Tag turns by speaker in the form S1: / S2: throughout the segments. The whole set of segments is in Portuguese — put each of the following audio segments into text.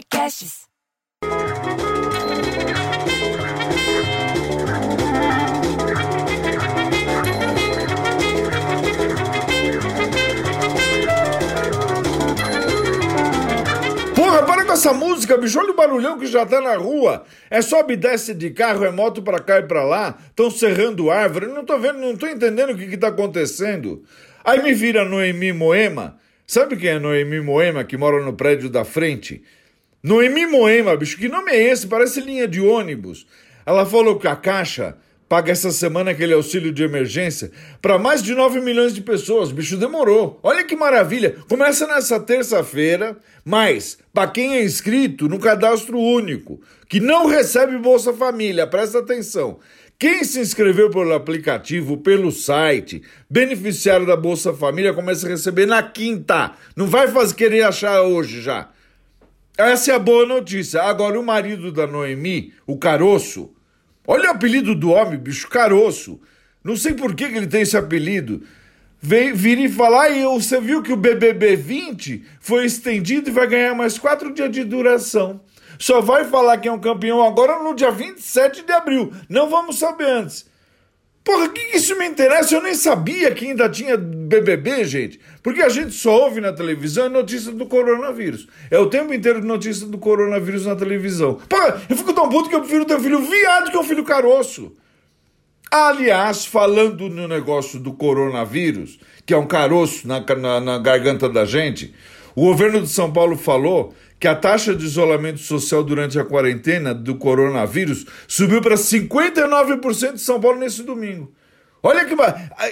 S1: Podcasts.
S2: Porra, para com essa música, bicho. Olha o barulhão que já tá na rua. É sobe e de carro, é moto pra cá e pra lá. Estão serrando árvore. Não tô vendo, não tô entendendo o que que tá acontecendo. Aí me vira Noemi Moema. Sabe quem é Noemi Moema, que mora no prédio da frente? Noemi Moema, bicho, que nome é esse? Parece linha de ônibus. Ela falou que a Caixa paga essa semana aquele auxílio de emergência para mais de 9 milhões de pessoas. Bicho, demorou. Olha que maravilha. Começa nessa terça-feira, mas para quem é inscrito no cadastro único, que não recebe Bolsa Família, presta atenção. Quem se inscreveu pelo aplicativo, pelo site, beneficiário da Bolsa Família, começa a receber na quinta. Não vai fazer querer achar hoje já. Essa é a boa notícia. Agora, o marido da Noemi, o Caroço, olha o apelido do homem, bicho, Caroço. Não sei por que, que ele tem esse apelido. Vem, vira e falar, e você viu que o BBB 20 foi estendido e vai ganhar mais quatro dias de duração. Só vai falar que é um campeão agora no dia 27 de abril. Não vamos saber antes. Porra, que, isso me interessa? Eu nem sabia que ainda tinha BBB, gente. Porque a gente só ouve na televisão notícia do coronavírus. É o tempo inteiro notícia do coronavírus na televisão. Porra, eu fico tão puto que eu prefiro ter um filho viado que um filho caroço. Aliás, falando no negócio do coronavírus, que é um caroço na, na, na garganta da gente, o governo de São Paulo falou que a taxa de isolamento social durante a quarentena do coronavírus subiu para 59% de São Paulo nesse domingo. Olha que.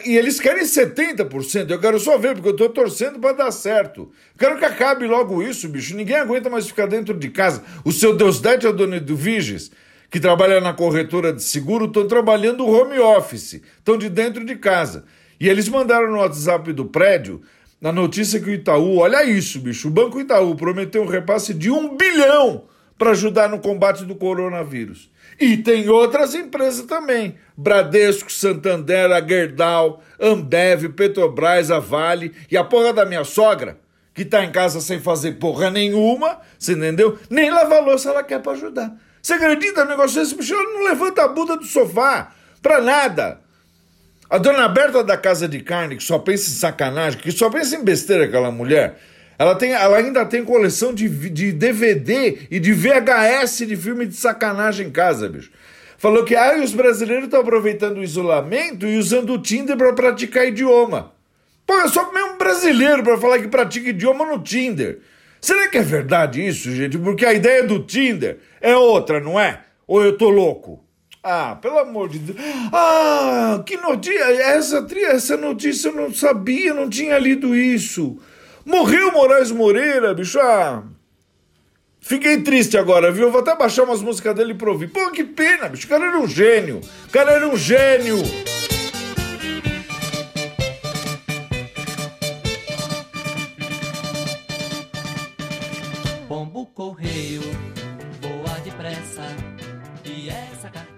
S2: E eles querem 70%. Eu quero só ver, porque eu estou torcendo para dar certo. Quero que acabe logo isso, bicho. Ninguém aguenta mais ficar dentro de casa. O seu Deus Dete o dono do Viges, que trabalha na corretora de seguro, estão trabalhando home office. Estão de dentro de casa. E eles mandaram no WhatsApp do prédio na notícia que o Itaú, olha isso, bicho, o Banco Itaú prometeu um repasse de um bilhão para ajudar no combate do coronavírus. E tem outras empresas também: Bradesco, Santander, a Gerdau, Ambev, Petrobras, a Vale e a porra da minha sogra, que tá em casa sem fazer porra nenhuma, você entendeu? Nem lavar louça ela quer para ajudar. Você acredita no negócio desse? Bicho, ela não levanta a bunda do sofá pra nada. A dona Berta da Casa de Carne, que só pensa em sacanagem, que só pensa em besteira aquela mulher, ela, tem, ela ainda tem coleção de, de DVD e de VHS de filme de sacanagem em casa, bicho. Falou que ah, os brasileiros estão aproveitando o isolamento e usando o Tinder para praticar idioma. Pô, é só mesmo brasileiro para falar que pratica idioma no Tinder. Será que é verdade isso, gente? Porque a ideia do Tinder é outra, não é? Ou eu tô louco? Ah, pelo amor de Deus. Ah, que notícia. Essa, essa notícia eu não sabia, não tinha lido isso. Morreu Moraes Moreira, bicho. Ah, fiquei triste agora, viu? vou até baixar umas músicas dele pra ouvir. Pô, que pena, bicho. O cara era um gênio. O cara era um gênio.
S3: Pombo correio, voa depressa, e essa carta